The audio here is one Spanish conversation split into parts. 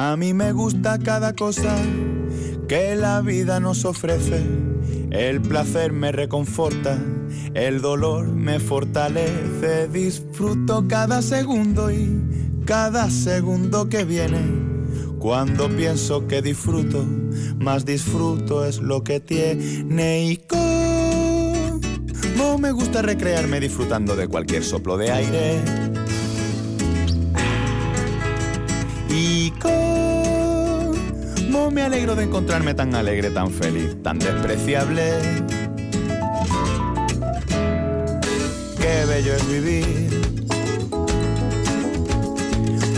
A mí me gusta cada cosa que la vida nos ofrece. El placer me reconforta, el dolor me fortalece. Disfruto cada segundo y cada segundo que viene. Cuando pienso que disfruto, más disfruto es lo que tiene y como me gusta recrearme disfrutando de cualquier soplo de aire. Y cómo me alegro de encontrarme tan alegre, tan feliz, tan despreciable. Qué bello es vivir.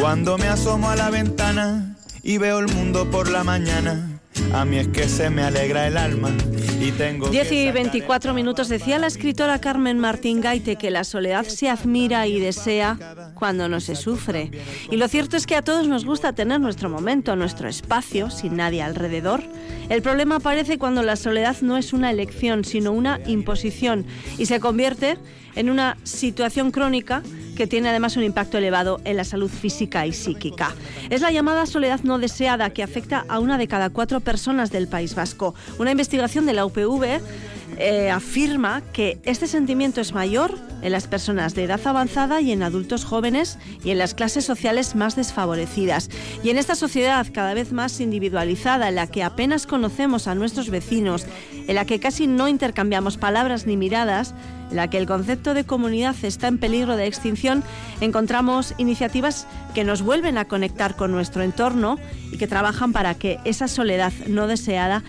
Cuando me asomo a la ventana y veo el mundo por la mañana, a mí es que se me alegra el alma 10 y 24 minutos decía la escritora Carmen Martín Gaite que la soledad se admira y desea cuando no se sufre. Y lo cierto es que a todos nos gusta tener nuestro momento, nuestro espacio, sin nadie alrededor. El problema aparece cuando la soledad no es una elección, sino una imposición y se convierte en una situación crónica que tiene además un impacto elevado en la salud física y psíquica. Es la llamada soledad no deseada que afecta a una de cada cuatro personas del País Vasco. Una investigación de la UPV eh, afirma que este sentimiento es mayor en las personas de edad avanzada y en adultos jóvenes y en las clases sociales más desfavorecidas. Y en esta sociedad cada vez más individualizada, en la que apenas conocemos a nuestros vecinos, en la que casi no intercambiamos palabras ni miradas, en la que el concepto de comunidad está en peligro de extinción, encontramos iniciativas que nos vuelven a conectar con nuestro entorno y que trabajan para que esa soledad no deseada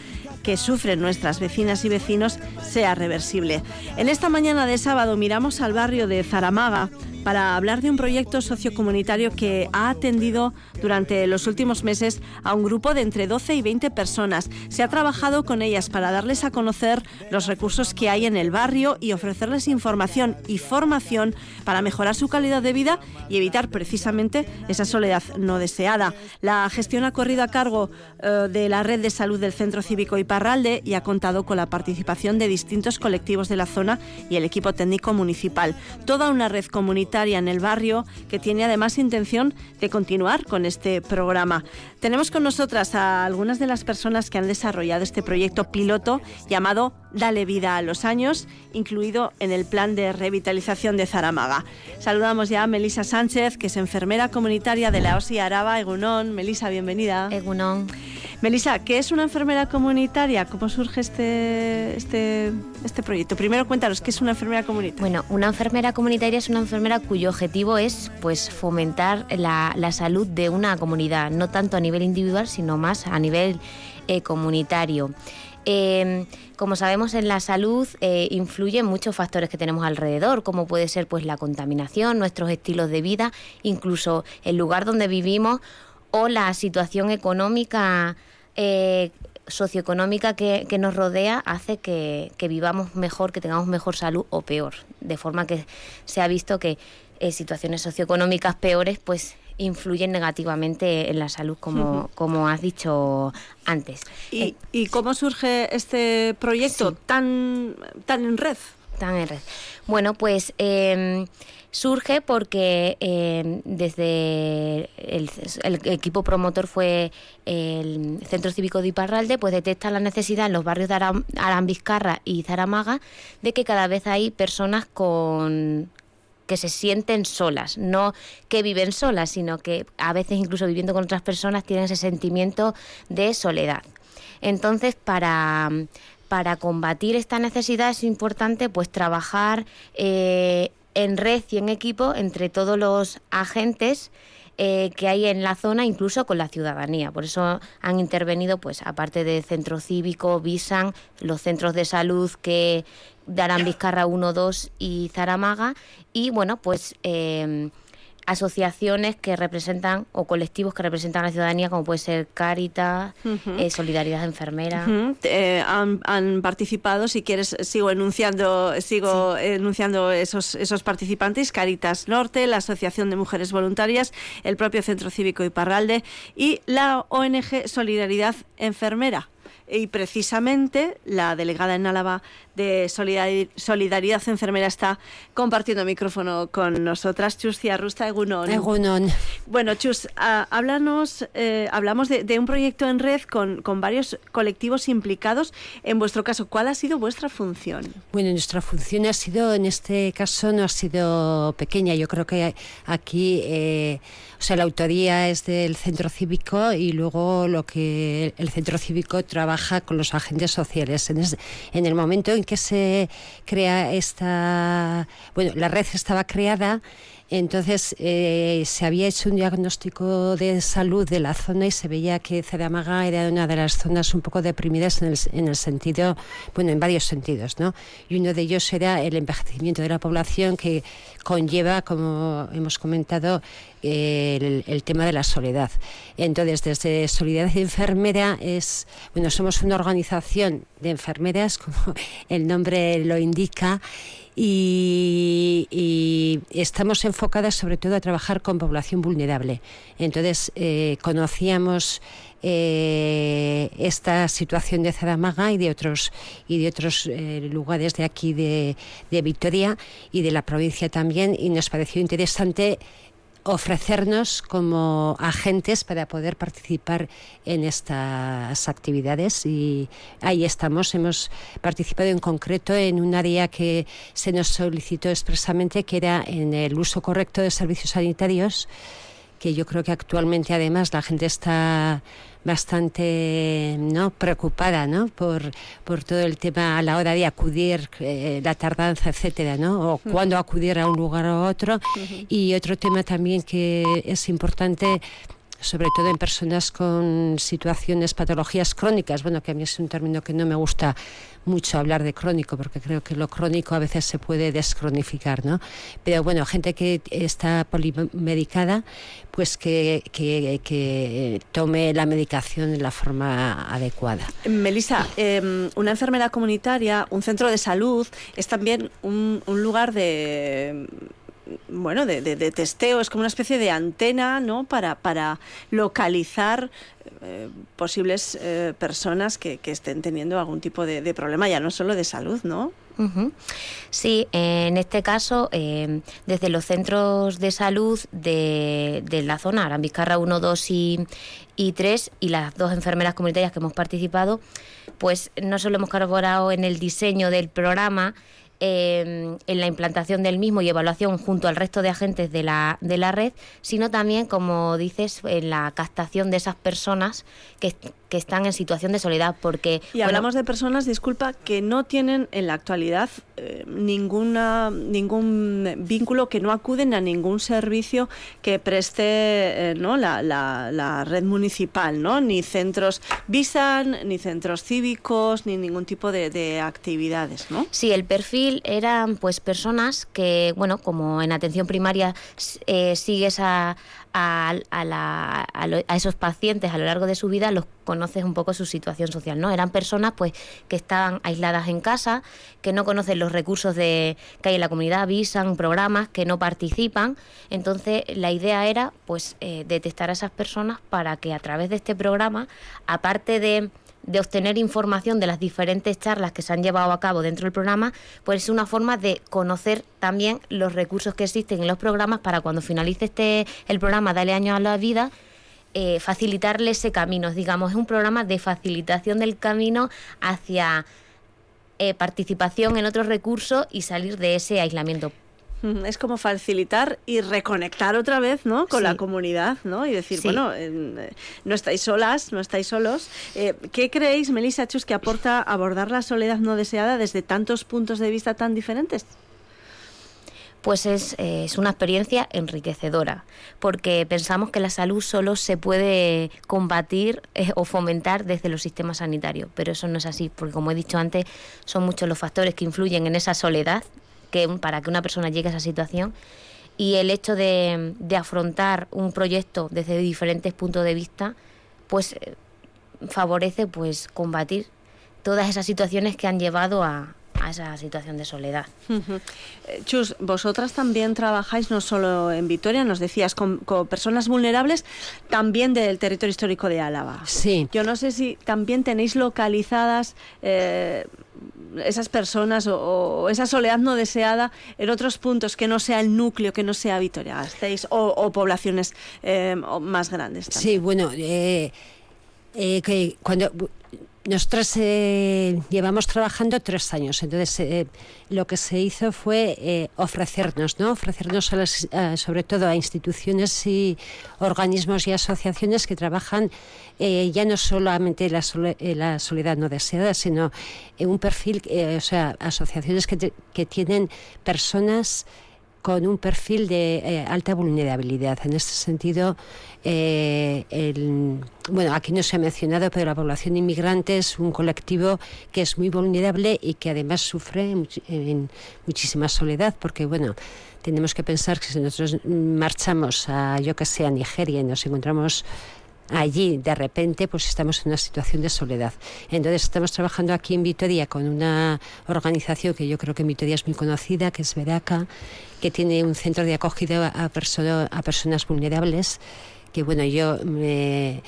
que sufren nuestras vecinas y vecinos sea reversible. En esta mañana de sábado miramos al barrio de Zaramaga para hablar de un proyecto sociocomunitario que ha atendido durante los últimos meses a un grupo de entre 12 y 20 personas. Se ha trabajado con ellas para darles a conocer los recursos que hay en el barrio y ofrecerles información y formación para mejorar su calidad de vida y evitar precisamente esa soledad no deseada. La gestión ha corrido a cargo eh, de la red de salud del Centro Cívico Iparralde y ha contado con la participación de distintos colectivos de la zona y el equipo técnico municipal. Toda una red comunitaria en el barrio que tiene además intención de continuar con este programa. Tenemos con nosotras a algunas de las personas que han desarrollado este proyecto piloto llamado Dale vida a los años, incluido en el plan de revitalización de Zaramaga. Saludamos ya a Melisa Sánchez, que es enfermera comunitaria de la OSI Araba, Egunón. Melisa, bienvenida. Egunón. Melisa, ¿qué es una enfermera comunitaria? ¿Cómo surge este, este, este proyecto? Primero cuéntanos, ¿qué es una enfermera comunitaria? Bueno, una enfermera comunitaria es una enfermera cuyo objetivo es pues, fomentar la, salud de una comunidad, no tanto a nivel individual, sino más a nivel eh, comunitario. Em, como sabemos, en la salud eh, influyen muchos factores que tenemos alrededor, como puede ser pues, la contaminación, nuestros estilos de vida, incluso el lugar donde vivimos o la situación económica, eh, socioeconómica que, nos rodea hace que, vivamos mejor, que tengamos mejor salud o peor. De forma que se ha visto que eh, situaciones socioeconómicas peores pues influyen negativamente en la salud, como, como has dicho antes. ¿Y, eh, cómo surge este proyecto tan, tan en red? Tan en red. Bueno, pues em, surge porque em, desde el, equipo promotor fue el Centro Cívico de Iparralde, pues detecta la necesidad en los barrios de Arambizcarra y Zaramaga de que cada vez hay personas con que se sienten solas, no que viven solas, sino que a veces incluso viviendo con otras personas tienen ese sentimiento de soledad. Entonces, para, para combatir esta necesidad es importante pues trabajar eh, en red y en equipo entre todos los agentes eh, que hay en la zona, incluso con la ciudadanía. Por eso han intervenido, pues, aparte de centro cívico, Visan, los centros de salud que darán Vizcarra 1, 2 y Zaramaga, y bueno, pues eh, asociaciones que representan o colectivos que representan a la ciudadanía, como puede ser Caritas, eh, Solidaridad Enfermera. Eh, han, participado, si quieres, sigo enunciando, sigo enunciando esos, esos participantes, Caritas Norte, la Asociación de Mujeres Voluntarias, el propio Centro Cívico Iparralde y la ONG Solidaridad Enfermera. y precisamente la delegada en Álava de Solidaridad Enfermera está compartiendo micrófono con nosotras. Chus Ciarrusta, Egunon. Egunon. Bueno, Chus, háblanos, eh, hablamos de, un proyecto en red con, con, varios colectivos implicados. En vuestro caso, ¿cuál ha sido vuestra función? Bueno, nuestra función ha sido, en este caso, no ha sido pequeña. Yo creo que aquí, eh, o sea, la autoría es del centro cívico y luego lo que el centro cívico trabaja con los agentes sociales. En, en el momento en que se crea esta, bueno, la red estaba creada entonces eh, se había hecho un diagnóstico de salud de la zona y se veía que Ceramaga era una de las zonas un poco deprimidas en el, en el, sentido, bueno, en varios sentidos, ¿no? Y uno de ellos era el envejecimiento de la población que conlleva, como hemos comentado, el, el, tema de la soledad. Entonces, desde Solidaridad Enfermera es, bueno, somos una organización de enfermeras, como el nombre lo indica, y, estamos enfocadas sobre todo a trabajar con población vulnerable. Entonces, eh, conocíamos eh, esta situación de Zadamaga y de otros y de otros eh, lugares de aquí de, de Victoria y de la provincia también y nos pareció interesante ofrecernos como agentes para poder participar en estas actividades y ahí estamos. Hemos participado en concreto en un área que se nos solicitó expresamente, que era en el uso correcto de servicios sanitarios, que yo creo que actualmente además la gente está bastante ¿no? preocupada ¿no? Por, por todo el tema a la hora de acudir, eh, la tardanza, etcétera, ¿no? o cuándo acudir a un lugar o otro. Y otro tema también que es importante sobre todo en personas con situaciones, patologías crónicas, bueno, que a mí es un término que no me gusta mucho hablar de crónico, porque creo que lo crónico a veces se puede descronificar, ¿no? Pero bueno, gente que está polimedicada, pues que, que, tome la medicación de la forma adecuada. Melissa, em, una enfermera comunitaria, un centro de salud, es también un, un lugar de bueno, de, de, testeo, es como una especie de antena, ¿no? Para, para localizar eh, posibles eh, personas que, que, estén teniendo algún tipo de, de, problema, ya no solo de salud, ¿no? Sí, en este caso, eh, desde los centros de salud de, de la zona, Arambizcarra 1, 2 y, y 3, y las dos enfermeras comunitarias que hemos participado, pues no solo hemos colaborado en el diseño del programa, en la implantación del mismo y evaluación junto al resto de agentes de la, de la red, sino también, como dices, en la captación de esas personas que, que están en situación de soledad. Porque, y hablamos de personas, disculpa, que no tienen en la actualidad eh, ninguna, ningún vínculo, que no acuden a ningún servicio que preste eh, ¿no? La, la, red municipal, ¿no? ni centros visan, ni centros cívicos, ni ningún tipo de, de actividades. ¿no? Sí, el perfil eran pues personas que, bueno, como en atención primaria eh, sigues a, a, a, esos pacientes a lo largo de su vida, los conoces un poco su situación social, ¿no? Eran personas pues que estaban aisladas en casa, que no conocen los recursos de, que hay en la comunidad, avisan programas, que no participan. Entonces la idea era pues eh, detectar a esas personas para que a través de este programa, aparte de de obtener información de las diferentes charlas que se han llevado a cabo dentro del programa, pues es una forma de conocer también los recursos que existen en los programas para cuando finalice este el programa Dale Año a la Vida, eh, facilitarle ese camino. Digamos, es un programa de facilitación del camino hacia eh, participación en otros recursos y salir de ese aislamiento. Es como facilitar y reconectar otra vez ¿no? con la comunidad ¿no? y decir, bueno, eh, no estáis solas, no estáis solos. Eh, ¿Qué creéis, Melissa Chus, que aporta abordar la soledad no deseada desde tantos puntos de vista tan diferentes? pues es, es, una experiencia enriquecedora, porque pensamos que la salud solo se puede combatir eh, o fomentar desde los sistemas sanitarios, pero eso no es así, porque como he dicho antes, son muchos los factores que influyen en esa soledad que, para que una persona llegue a esa situación y el hecho de, afrontar un proyecto desde diferentes puntos de vista pues eh, favorece pues combatir todas esas situaciones que han llevado a, a esa situación de soledad. Eh, Chus, vosotras también trabajáis no solo en Vitoria, nos decías, con, personas vulnerables, también del territorio histórico de Álava. Sí. Yo no sé si también tenéis localizadas eh, esas personas o, esa soledad no deseada en otros puntos que no sea el núcleo, que no sea Vitoria-Gasteiz o, poblaciones eh, más grandes. Sí, bueno, eh, eh, que cuando nosotros llevamos trabajando tres años, entonces lo que se hizo fue ofrecernos, ¿no? Ofrecernos sobre todo a instituciones y organismos y asociaciones que trabajan ya no solamente la, la, soledad no deseada, sino un perfil, o sea, asociaciones que, que tienen personas con un perfil de eh, alta vulnerabilidad. En este sentido, eh, bueno, aquí no se ha mencionado, pero la población inmigrante es un colectivo que es muy vulnerable y que además sufre en muchísima soledad, porque bueno, tenemos que pensar que si nosotros marchamos a, yo que sé, a Nigeria y nos encontramos allí de repente pues estamos en una situación de soledad. Entonces estamos trabajando aquí en Vitoria con una organización que yo creo que en Vitoria es muy conocida, que es Veraca, que tiene un centro de acogida a, a personas vulnerables, que bueno, yo me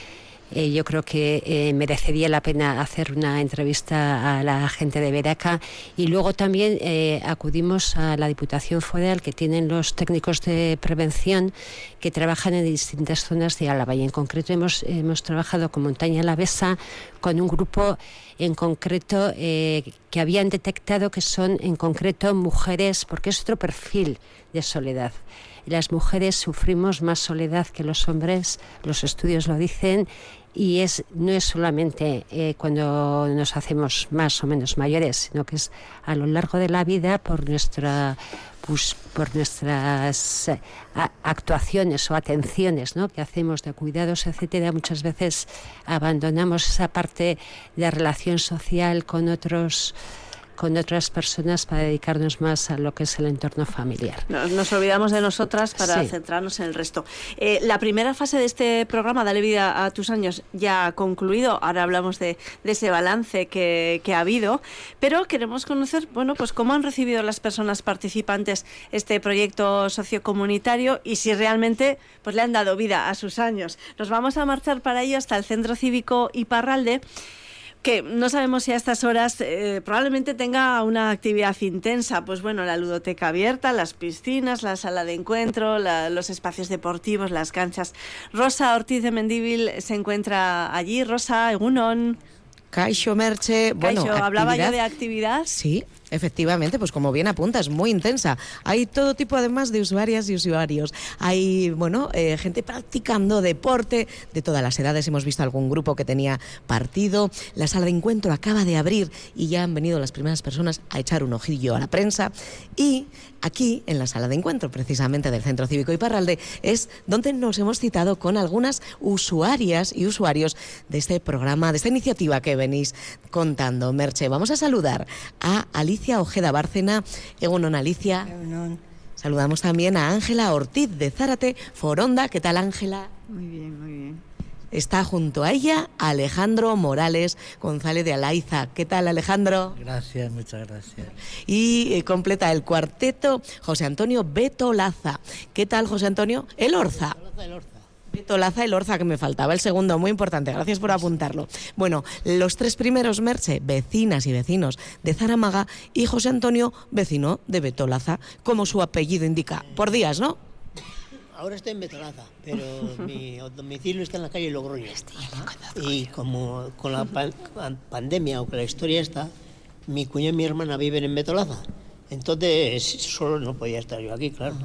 eh, yo creo que eh, merecería la pena hacer una entrevista a la gente de Veraca y luego también eh, acudimos a la Diputación Foral que tienen los técnicos de prevención que trabajan en distintas zonas de Álava. Y en concreto hemos, hemos trabajado con Montaña Alavesa con un grupo en concreto que habían detectado que son en concreto mujeres porque es otro perfil de soledad. Las mujeres sufrimos más soledad que los hombres, los estudios lo dicen, y es no es solamente eh, cuando nos hacemos más o menos mayores, sino que es a lo largo de la vida por nuestra pues, por nuestras eh, actuaciones o atenciones ¿no? que hacemos de cuidados, etcétera, muchas veces abandonamos esa parte de relación social con otros con otras personas para dedicarnos más a lo que es el entorno familiar. Nos, olvidamos de nosotras para centrarnos en el resto. Eh, la primera fase de este programa, Dale vida a tus años, ya ha concluido. Ahora hablamos de, ese balance que, ha habido, pero queremos conocer, bueno, pues cómo han recibido las personas participantes este proyecto sociocomunitario y si realmente pues le han dado vida a sus años. Nos vamos a marchar para ello hasta el Centro Cívico Iparralde que no sabemos si a estas horas eh, probablemente tenga una actividad intensa. Pues bueno, la ludoteca abierta, las piscinas, la sala de encuentro, los espacios deportivos, las canchas. Rosa Ortiz de Mendíbil se encuentra allí. Rosa, Egunon. Caixo Merche, bueno, hablaba yo de actividad. Sí, Efectivamente, pues como bien apuntas, muy intensa. Hay todo tipo además de usuarias y usuarios. Hay, bueno, eh, gente practicando deporte de todas las edades. Hemos visto algún grupo que tenía partido. La sala de encuentro acaba de abrir y ya han venido las primeras personas a echar un ojillo a la prensa. Y aquí, en la sala de encuentro, precisamente del Centro Cívico Iparralde, es donde nos hemos citado con algunas usuarias y usuarios de este programa, de esta iniciativa que venís contando. Merche, vamos a saludar a Alicia Ojeda Bárcena. Egunon Alicia. Saludamos también a Ángela Ortiz de Zárate, Foronda. ¿Qué tal Ángela? Muy bien, muy bien. Está junto a ella Alejandro Morales González de Alaiza. ¿Qué tal Alejandro? Gracias, muchas gracias. Y eh, completa el cuarteto José Antonio Beto Laza. ¿Qué tal José Antonio? El Orza. El Orza. Tolaza el Orza que me faltaba, el segundo, muy importante, gracias por apuntarlo. Bueno, los tres primeros, Merche, vecinas y vecinos de Zaramaga y José Antonio, vecino de Betolaza, como su apellido indica, por días, ¿no? Ahora estoy en Betolaza, pero mi domicilio está en la calle Logroño. Y como con la pandemia o con la historia está, mi cuña y mi hermana viven en Betolaza. Entonces solo no podía estar yo aquí, claro.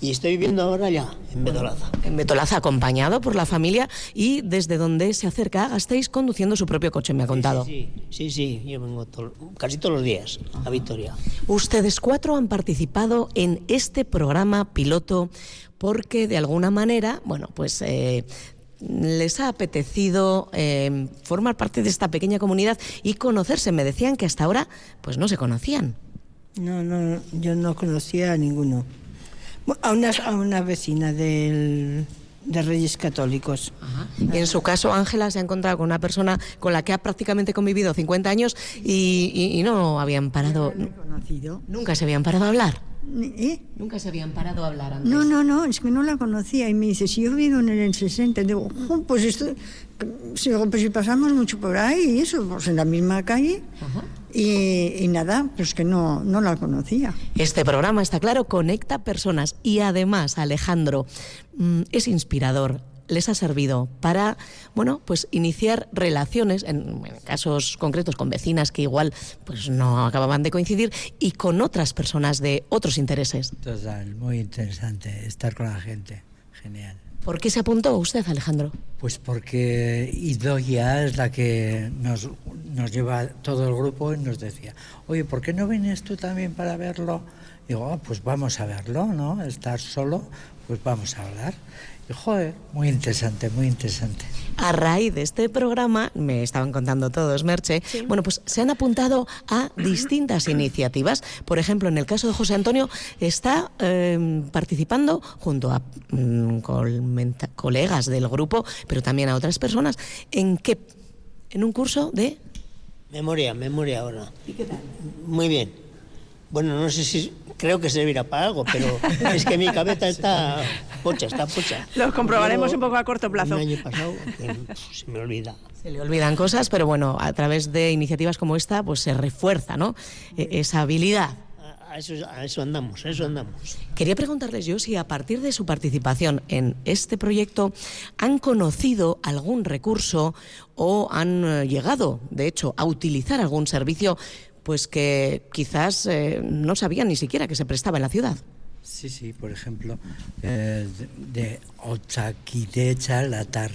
Y estoy viviendo ahora ya, en Betolaza. En Betolaza, acompañado por la familia y desde donde se acerca estáis conduciendo su propio coche, me ha contado. Sí, sí, sí, yo vengo casi todos los días a Victoria. Ustedes cuatro han participado en este programa piloto porque de alguna manera, bueno, pues eh, les ha apetecido eh, formar parte de esta pequeña comunidad y conocerse. Me decían que hasta ahora pues no se conocían. No, no, yo no conocía a ninguno. A una, a una vecina del, de Reyes Católicos. Y en su caso, Ángela se ha encontrado con una persona con la que ha prácticamente convivido 50 años y, y- y no habían parado, No nunca se habían parado a hablar. ¿Eh? Nunca se habían parado a hablar antes. No, no, no, es que no la conocía. Y me dice, si yo vivo en el 60, digo, "Jo, pues esto, si, pues si pasamos mucho por ahí y eso, pues en la misma calle. Y, y nada, pues que no, no la conocía. Este programa, está claro, conecta personas y además, Alejandro, mm, es inspirador. Les ha servido para, bueno, pues iniciar relaciones, en, en casos concretos con vecinas que igual pues no acababan de coincidir y con otras personas de otros intereses. Total, muy interesante estar con la gente. Genial. ¿Por qué se apuntó usted, Alejandro? Pues porque Idoia es la que nos, nos lleva todo el grupo y nos decía, oye, ¿por qué no vienes tú también para verlo? Digo, "Ah, pues vamos a verlo, ¿no? Estar solo, pues vamos a hablar. Y joder, muy interesante, muy interesante. A raíz de este programa, me estaban contando todos, Merche, bueno, pues se han apuntado a distintas iniciativas. Por ejemplo, en el caso de José Antonio, está eh, participando junto a mm, colegas del grupo, pero también a otras personas, en qué, en un curso de Memoria, memoria ahora. ¿Y qué tal? Muy bien. Bueno, no sé si creo que servirá para algo, pero es que mi cabeza está pocha, está pocha. Lo comprobaremos un poco a corto plazo. Un año pasado que pf, se me olvida. Se le olvidan cosas, pero bueno, a través de iniciativas como esta, pues se refuerza, ¿no? E- esa habilidad. A- A eso, a eso andamos, a eso andamos. Quería preguntarles yo si a partir de su participación en este proyecto han conocido algún recurso o han eh, llegado, de hecho, a utilizar algún servicio pues que quizás eh, no sabían ni siquiera que se prestaba en la ciudad. Sí, sí, por ejemplo, eh, de, de Ochaquidecha, la, tar,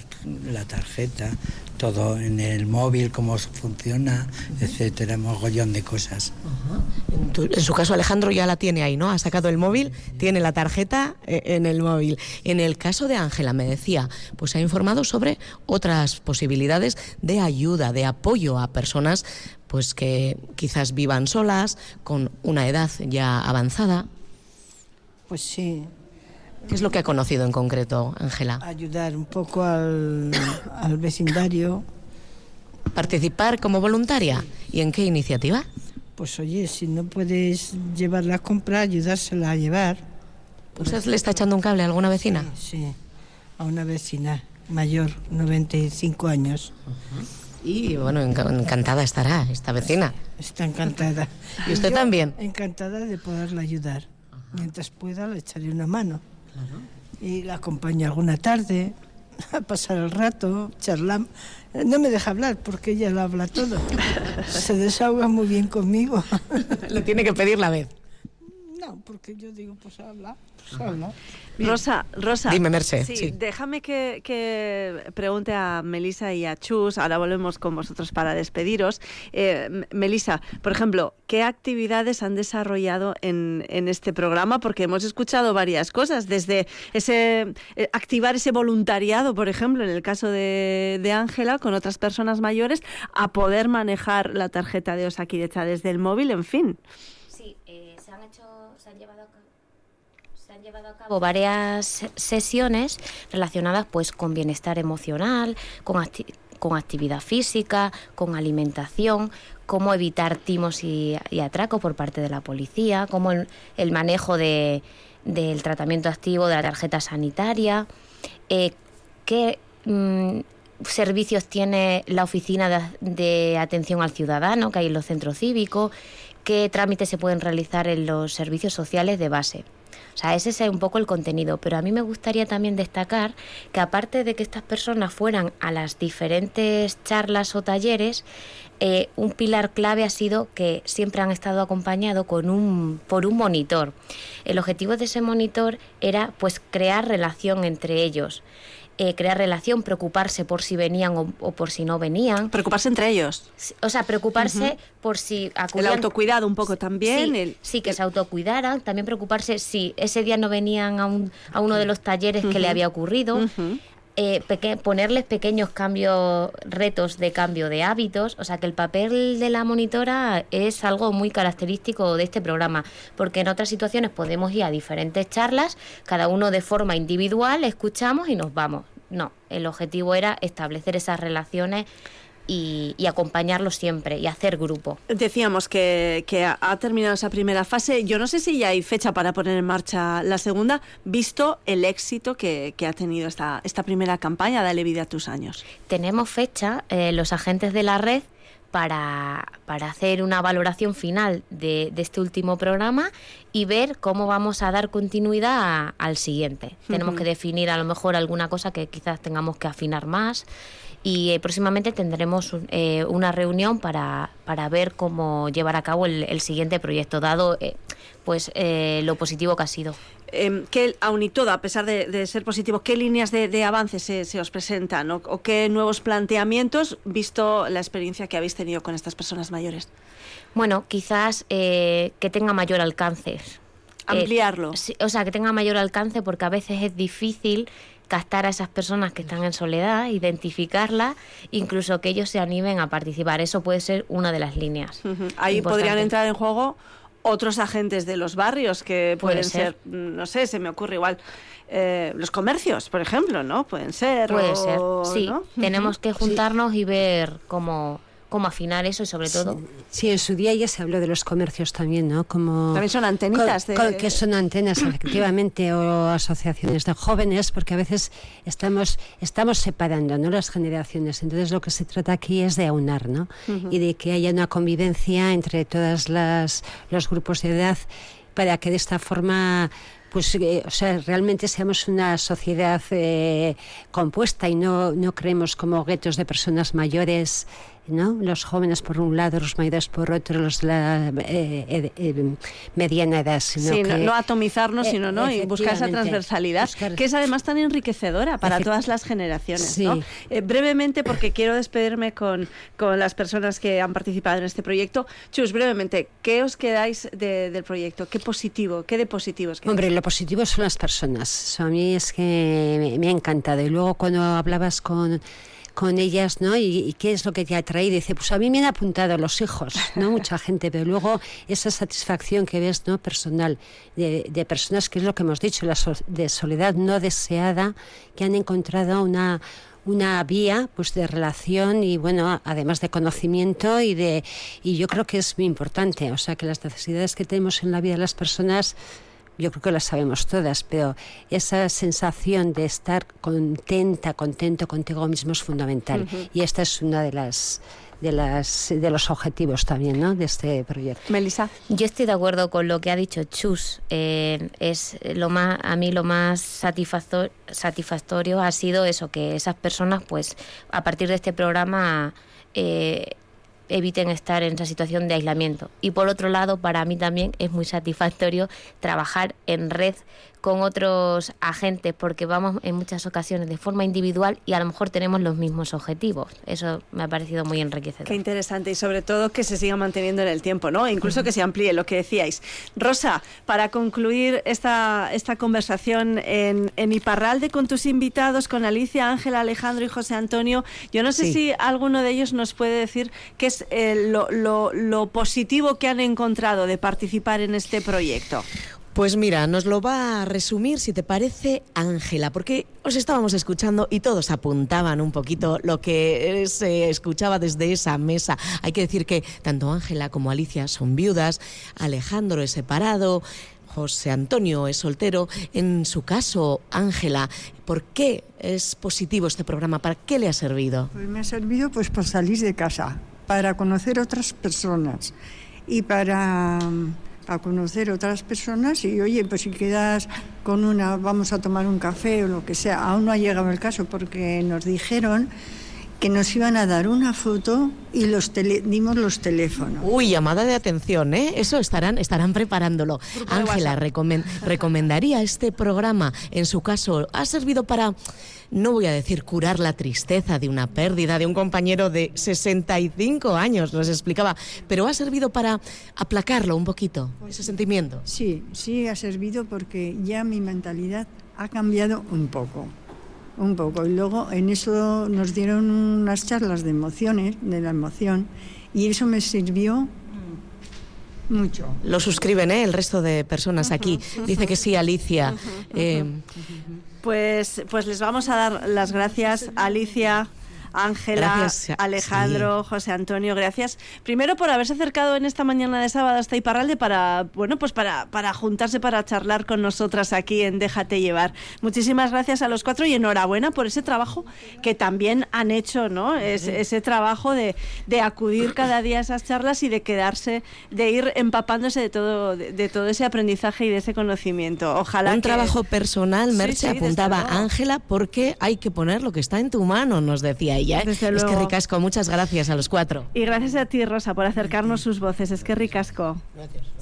la tarjeta, todo en el móvil, cómo funciona, etcétera, mogollón de cosas. En, tu- en su caso, Alejandro ya la tiene ahí, ¿no? Ha sacado el móvil, tiene la tarjeta eh, en el móvil. En el caso de Ángela, me decía, pues ha informado sobre otras posibilidades de ayuda, de apoyo a personas pues que quizás vivan solas, con una edad ya avanzada. Pues sí, ¿Qué es lo que ha conocido en concreto, Ángela? ayudar un poco al, al vecindario. ¿Participar como voluntaria? ¿Y en qué iniciativa? Pues oye, si no puedes llevar la compra, ayudársela a llevar. ¿Usted le está echando un cable a alguna vecina? Sí, a una vecina mayor, 95 años. Y bueno, enca- encantada estará esta vecina. Está encantada. ¿Y usted yo también? Encantada de poderla ayudar. Mientras pueda, le echaré una mano. Y la acompaño alguna tarde a pasar el rato, charlamos. No me deja hablar porque ella lo habla todo. Se desahoga muy bien conmigo. Le tiene que pedir la vez. No, porque yo digo, pues habla, pues habla. Rosa, Rosa. Dime, Sí, sí. déjame que, que pregunte a Melisa y a Chus. Ahora volvemos con vosotros para despediros. Eh, Melisa, por ejemplo, ¿qué actividades han desarrollado en, en este programa? Porque hemos escuchado varias cosas, desde ese eh, activar ese voluntariado, por ejemplo, en el caso de de Ángela, con otras personas mayores, a poder manejar la tarjeta de Osakidecha desde el móvil, en fin. Sí, eh, se han llevado a cabo, varias se- sesiones relacionadas pues con bienestar emocional, con, acti- con actividad física, con alimentación, cómo evitar timos y, y atracos por parte de la policía, cómo el, manejo de, del tratamiento activo de la tarjeta sanitaria, eh, qué mm, servicios tiene la oficina de atención al ciudadano que hay en los centros cívicos, qué trámites se pueden realizar en los servicios sociales de base. O sea, ese es un poco el contenido, pero a mí me gustaría también destacar que aparte de que estas personas fueran a las diferentes charlas o talleres, eh, un pilar clave ha sido que siempre han estado acompañados con un, por un monitor. El objetivo de ese monitor era pues crear relación entre ellos, eh, crear relación, preocuparse por si venían o, o por si no venían. Preocuparse entre ellos. O sea, preocuparse por si El acudían... autocuidado un poco también. Sí, el- sí, que se autocuidaran, también preocuparse si ese día no venían a, un- a uno de los talleres que le había ocurrido. Ujú. Eh, ponerles pequeños cambios, retos de cambio de hábitos. O sea que el papel de la monitora es algo muy característico de este programa, porque en otras situaciones podemos ir a diferentes charlas, cada uno de forma individual, escuchamos y nos vamos. No, el objetivo era establecer esas relaciones y, acompañarlo siempre y hacer grupo. Decíamos que, ha terminado esa primera fase. Yo no sé si ya hay fecha para poner en marcha la segunda, visto el éxito que, ha tenido esta, esta primera campaña, Dale vida a tus años. Tenemos fecha, eh, los agentes de la red para, hacer una valoración final de, este último programa y ver cómo vamos a dar continuidad al siguiente. Tenemos que definir a lo mejor alguna cosa que quizás tengamos que afinar más y eh, próximamente tendremos eh, una reunión para, para, ver cómo llevar a cabo el, siguiente proyecto, dado eh, pues lo positivo que ha sido. Eh, ¿qué, aun y todo, a pesar de, ser positivo, ¿qué líneas de, avance se, os presentan o, qué nuevos planteamientos, visto la experiencia que habéis tenido con estas personas mayores? Bueno, quizás que tenga mayor alcance. Ampliarlo. o sea, que tenga mayor alcance porque a veces es difícil captar a esas personas que están en soledad, identificarlas, incluso que ellos se animen a participar. Eso puede ser una de las líneas. Ahí podrían entrar en juego otros agentes de los barrios que pueden ser. no sé, se me ocurre igual. Eh, los comercios, por ejemplo, ¿no? Pueden ser. Puede ser, sí. Tenemos que juntarnos y ver cómo cómo afinar eso y sobre todo... Sí, en su día ya se habló de los comercios también, ¿no? Como, también son antenitas. que son antenas, efectivamente, o asociaciones de jóvenes, porque a veces estamos, estamos separando ¿no? las generaciones. Entonces lo que se trata aquí es de aunar, ¿no? Y de que haya una convivencia entre todos los grupos de edad para que de esta forma pues eh, o sea, realmente seamos una sociedad eh, compuesta y no, no creemos como guetos de personas mayores ¿no? Los jóvenes por un lado, los mayores por otro, los de la eh, eh, eh, mediana edad. Sino sí, no, atomizarnos, sino ¿no? y buscar esa transversalidad, que es además tan enriquecedora para todas las generaciones. brevemente, porque quiero despedirme con, con las personas que han participado en este proyecto. Chus, brevemente, ¿qué os quedáis del proyecto? ¿Qué positivo, qué de positivos? Hombre, lo positivo son las personas. a mí es que me ha encantado. Y luego cuando hablabas con con ellas, ¿no? Y, qué es lo que te atrae. Dice, pues a mí me han apuntado los hijos, ¿no? Mucha gente, pero luego esa satisfacción que ves, ¿no? Personal, de, de personas, que es lo que hemos dicho, la de soledad no deseada, que han encontrado una una vía pues de relación y bueno además de conocimiento y de y yo creo que es muy importante o sea que las necesidades que tenemos en la vida de las personas yo creo que las sabemos todas, pero esa sensación de estar contenta, contento contigo mismo es fundamental. Y esta es una de las de, las, de los objetivos también ¿no? de este proyecto. Melissa. Yo estoy de acuerdo con lo que ha dicho Chus. Eh, es lo más, a mí lo más satisfactorio ha sido eso, que esas personas, pues, a partir de este programa eh, eviten estar en esa situación de aislamiento. Y por otro lado, para mí también es muy satisfactorio trabajar en red con otros agentes porque vamos en muchas ocasiones de forma individual y a lo mejor tenemos los mismos objetivos. Eso me ha parecido muy enriquecedor. Qué interesante y sobre todo que se siga manteniendo en el tiempo, ¿no? E incluso que se amplíe lo que decíais. Rosa, para concluir esta, esta conversación en, en Iparralde con tus invitados, con Alicia, Ángela, Alejandro y José Antonio, yo no sé si alguno de ellos nos puede decir qué es eh, lo, lo, lo positivo que han encontrado de participar en este proyecto. Pues mira, nos lo va a resumir, si te parece, Ángela, porque os estábamos escuchando y todos apuntaban un poquito lo que se escuchaba desde esa mesa. Hay que decir que tanto Ángela como Alicia son viudas, Alejandro es separado, José Antonio es soltero. En su caso, Ángela, ¿por qué es positivo este programa? ¿Para qué le ha servido? Pues me ha servido pues para salir de casa, para conocer otras personas y para a conocer otras personas y oye, pues si quedas con una, vamos a tomar un café o lo que sea, aún no ha llegado el caso porque nos dijeron que nos iban a dar una foto y los dimos los teléfonos. Uy, llamada de atención, ¿eh? Eso estarán, estarán preparándolo. Ángela, ¿recomendaría este programa? En su caso, ¿ha servido para no voy a decir curar la tristeza de una pérdida de un compañero de 65 años, nos explicaba, pero ha servido para aplacarlo un poquito, ese sentimiento. Sí, sí ha servido porque ya mi mentalidad ha cambiado un poco. Un poco. Y luego en eso nos dieron unas charlas de emociones, de la emoción, y eso me sirvió mucho. Lo suscriben, ¿eh? El resto de personas aquí. Dice que sí, Alicia. Eh, Pues, pues les vamos a dar las gracias, Alicia. Ángela, Alejandro, José Antonio, gracias. Primero por haberse acercado en esta mañana de sábado hasta Iparralde para, bueno, pues para, para juntarse para charlar con nosotras aquí en Déjate llevar. Muchísimas gracias a los cuatro y enhorabuena por ese trabajo que también han hecho, ¿no? Es- ese trabajo de, de acudir cada día a esas charlas y de quedarse, de ir empapándose de todo, de, de todo ese aprendizaje y de ese conocimiento. Ojalá un que- trabajo personal, Sí, Merche, sí, desde apuntaba. Ángela, porque hay que poner lo que está en tu mano, nos decía ella. ¿eh? Desde es que ricasco, muchas gracias a los cuatro. Y gracias a ti, Rosa, por acercarnos sus voces. Es que ricasco.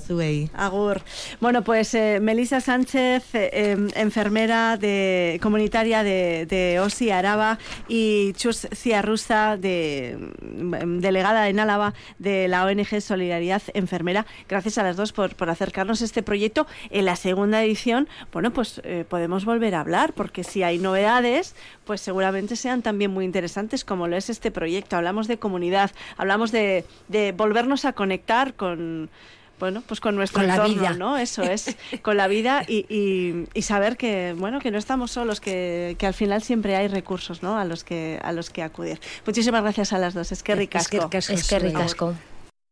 Zuei. Agur. Bueno, pues eh, Melisa Sánchez, eh, em, enfermera de, comunitaria de, de OSI Araba, y Chus Ciarrusa, de, em, delegada en Álava de la ONG Solidaridad Enfermera. Gracias a las dos por, por acercarnos a este proyecto. En la segunda edición, bueno, pues eh, podemos volver a hablar, porque si hay novedades, pues seguramente sean también muy interesantes, como lo es este proyecto. Hablamos de comunidad, hablamos de, de volvernos a conectar con bueno, pues con nuestro Con la entorno, vida. ¿no? Eso es, con la vida y, y- y saber que, bueno, que no estamos solos, que, que al final siempre hay recursos, ¿no? A los que, a los que acudir. Muchísimas gracias a las dos. Es que ricasco. Eskerrik asko Es que ricasco.